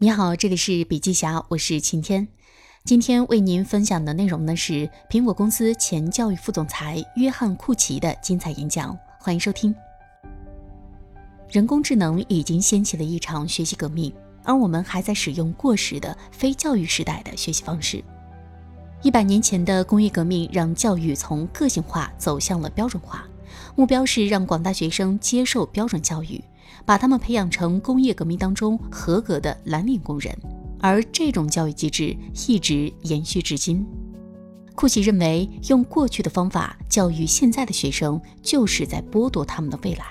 你好，这里是笔记侠，我是晴天。今天为您分享的内容呢是苹果公司前教育副总裁约翰库奇的精彩演讲，欢迎收听。人工智能已经掀起了一场学习革命，而我们还在使用过时的非教育时代的学习方式。一百年前的工业革命让教育从个性化走向了标准化，目标是让广大学生接受标准教育。把他们培养成工业革命当中合格的蓝领工人，而这种教育机制一直延续至今。库奇认为，用过去的方法教育现在的学生，就是在剥夺他们的未来。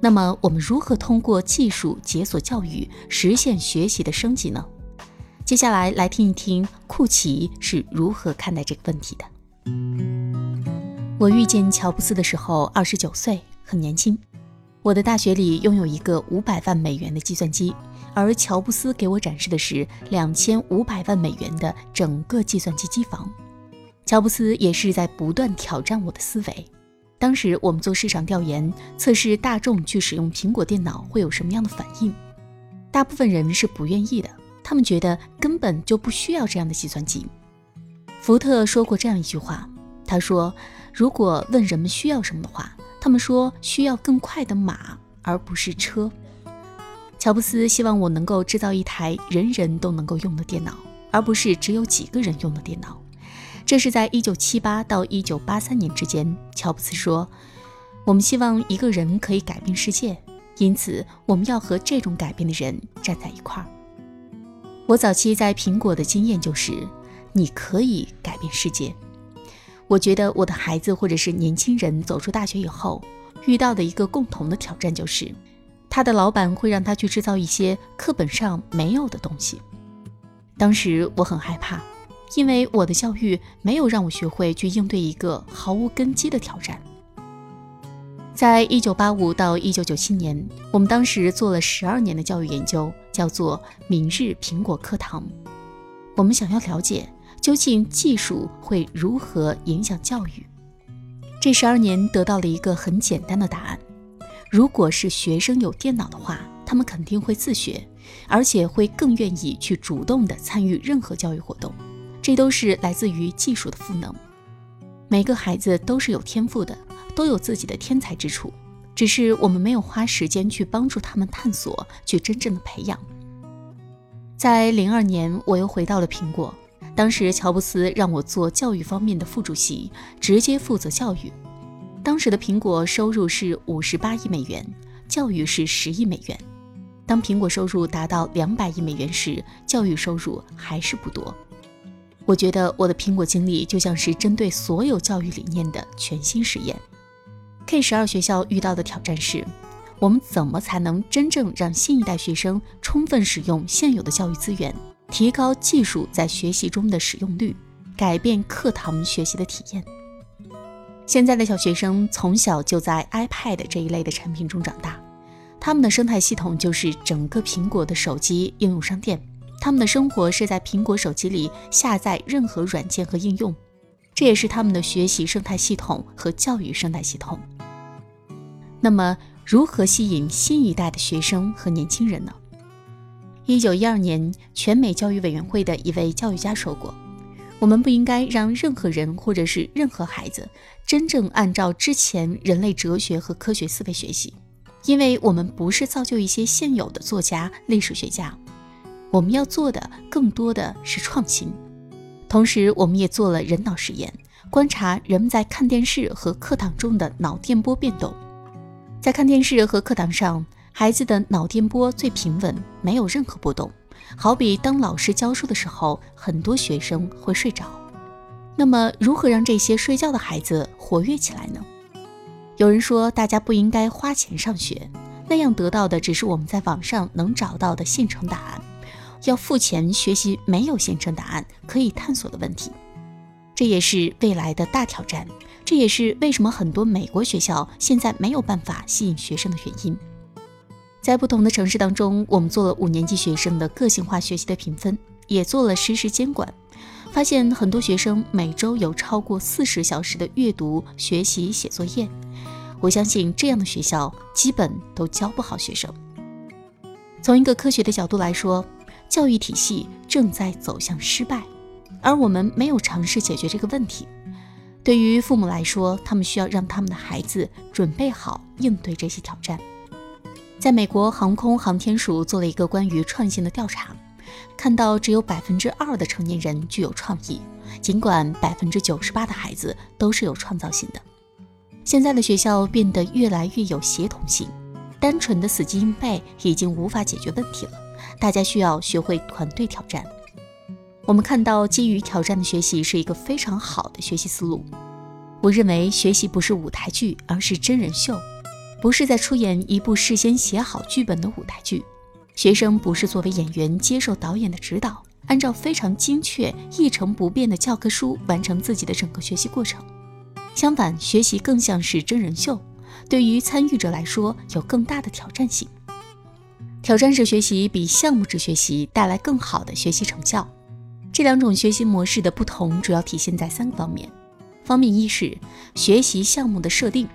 那么，我们如何通过技术解锁教育，实现学习的升级呢？接下来，来听一听库奇是如何看待这个问题的。我遇见乔布斯的时候，二十九岁，很年轻。我的大学里拥有一个五百万美元的计算机，而乔布斯给我展示的是两千五百万美元的整个计算机机房。乔布斯也是在不断挑战我的思维。当时我们做市场调研，测试大众去使用苹果电脑会有什么样的反应。大部分人是不愿意的，他们觉得根本就不需要这样的计算机。福特说过这样一句话，他说：“如果问人们需要什么的话。”他们说需要更快的马，而不是车。乔布斯希望我能够制造一台人人都能够用的电脑，而不是只有几个人用的电脑。这是在1978到1983年之间。乔布斯说：“我们希望一个人可以改变世界，因此我们要和这种改变的人站在一块儿。”我早期在苹果的经验就是：你可以改变世界。我觉得我的孩子或者是年轻人走出大学以后遇到的一个共同的挑战就是，他的老板会让他去制造一些课本上没有的东西。当时我很害怕，因为我的教育没有让我学会去应对一个毫无根基的挑战。在一九八五到一九九七年，我们当时做了十二年的教育研究，叫做“明日苹果课堂”。我们想要了解。究竟技术会如何影响教育？这十二年得到了一个很简单的答案：如果是学生有电脑的话，他们肯定会自学，而且会更愿意去主动的参与任何教育活动。这都是来自于技术的赋能。每个孩子都是有天赋的，都有自己的天才之处，只是我们没有花时间去帮助他们探索，去真正的培养。在零二年，我又回到了苹果。当时乔布斯让我做教育方面的副主席，直接负责教育。当时的苹果收入是五十八亿美元，教育是十亿美元。当苹果收入达到两百亿美元时，教育收入还是不多。我觉得我的苹果经历就像是针对所有教育理念的全新实验。K 十二学校遇到的挑战是，我们怎么才能真正让新一代学生充分使用现有的教育资源？提高技术在学习中的使用率，改变课堂学习的体验。现在的小学生从小就在 iPad 这一类的产品中长大，他们的生态系统就是整个苹果的手机应用商店。他们的生活是在苹果手机里下载任何软件和应用，这也是他们的学习生态系统和教育生态系统。那么，如何吸引新一代的学生和年轻人呢？一九一二年，全美教育委员会的一位教育家说过：“我们不应该让任何人或者是任何孩子真正按照之前人类哲学和科学思维学习，因为我们不是造就一些现有的作家、历史学家。我们要做的更多的是创新。同时，我们也做了人脑实验，观察人们在看电视和课堂中的脑电波变动。在看电视和课堂上。”孩子的脑电波最平稳，没有任何波动，好比当老师教书的时候，很多学生会睡着。那么，如何让这些睡觉的孩子活跃起来呢？有人说，大家不应该花钱上学，那样得到的只是我们在网上能找到的现成答案。要付钱学习没有现成答案可以探索的问题，这也是未来的大挑战。这也是为什么很多美国学校现在没有办法吸引学生的原因。在不同的城市当中，我们做了五年级学生的个性化学习的评分，也做了实时监管，发现很多学生每周有超过四十小时的阅读、学习、写作业。我相信这样的学校基本都教不好学生。从一个科学的角度来说，教育体系正在走向失败，而我们没有尝试解决这个问题。对于父母来说，他们需要让他们的孩子准备好应对这些挑战。在美国航空航天署做了一个关于创新的调查，看到只有百分之二的成年人具有创意，尽管百分之九十八的孩子都是有创造性的。现在的学校变得越来越有协同性，单纯的死记硬背已经无法解决问题了，大家需要学会团队挑战。我们看到，基于挑战的学习是一个非常好的学习思路。我认为，学习不是舞台剧，而是真人秀，不是在出演一部事先写好剧本的舞台剧。学生不是作为演员接受导演的指导，按照非常精确、一成不变的教科书完成自己的整个学习过程。相反，学习更像是真人秀，对于参与者来说有更大的挑战性。挑战式学习比项目制学习带来更好的学习成效。这两种学习模式的不同，主要体现在三个方面。方面一是学习项目的设定，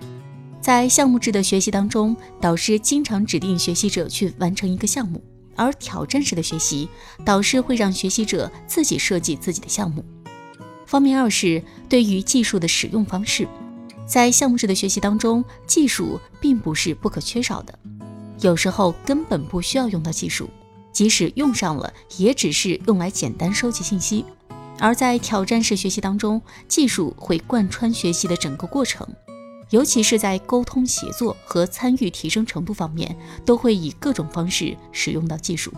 在项目制的学习当中，导师经常指定学习者去完成一个项目；而挑战式的学习，导师会让学习者自己设计自己的项目。方面二是对于技术的使用方式，在项目制的学习当中，技术并不是不可缺少的，有时候根本不需要用到技术。即使用上了，也只是用来简单收集信息；而在挑战式学习当中，技术会贯穿学习的整个过程，尤其是在沟通协作和参与提升程度方面，都会以各种方式使用到技术。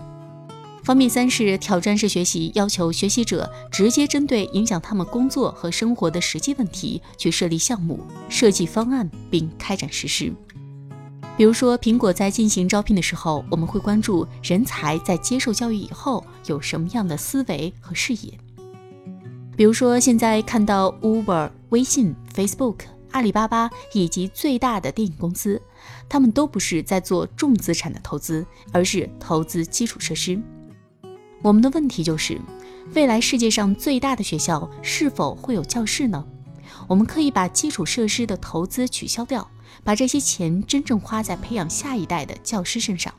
方面三是挑战式学习，要求学习者直接针对影响他们工作和生活的实际问题去设立项目、设计方案并开展实施。比如说，苹果在进行招聘的时候，我们会关注人才在接受教育以后有什么样的思维和视野。比如说，现在看到 Uber、微信、Facebook、阿里巴巴以及最大的电影公司，他们都不是在做重资产的投资，而是投资基础设施。我们的问题就是，未来世界上最大的学校是否会有教室呢？我们可以把基础设施的投资取消掉。把这些钱真正花在培养下一代的教师身上。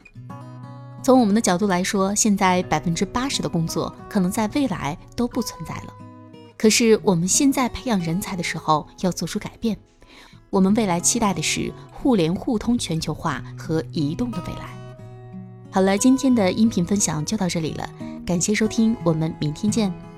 从我们的角度来说，现在百分之八十的工作可能在未来都不存在了。可是我们现在培养人才的时候要做出改变。我们未来期待的是互联互通、全球化和移动的未来。好了，今天的音频分享就到这里了，感谢收听，我们明天见。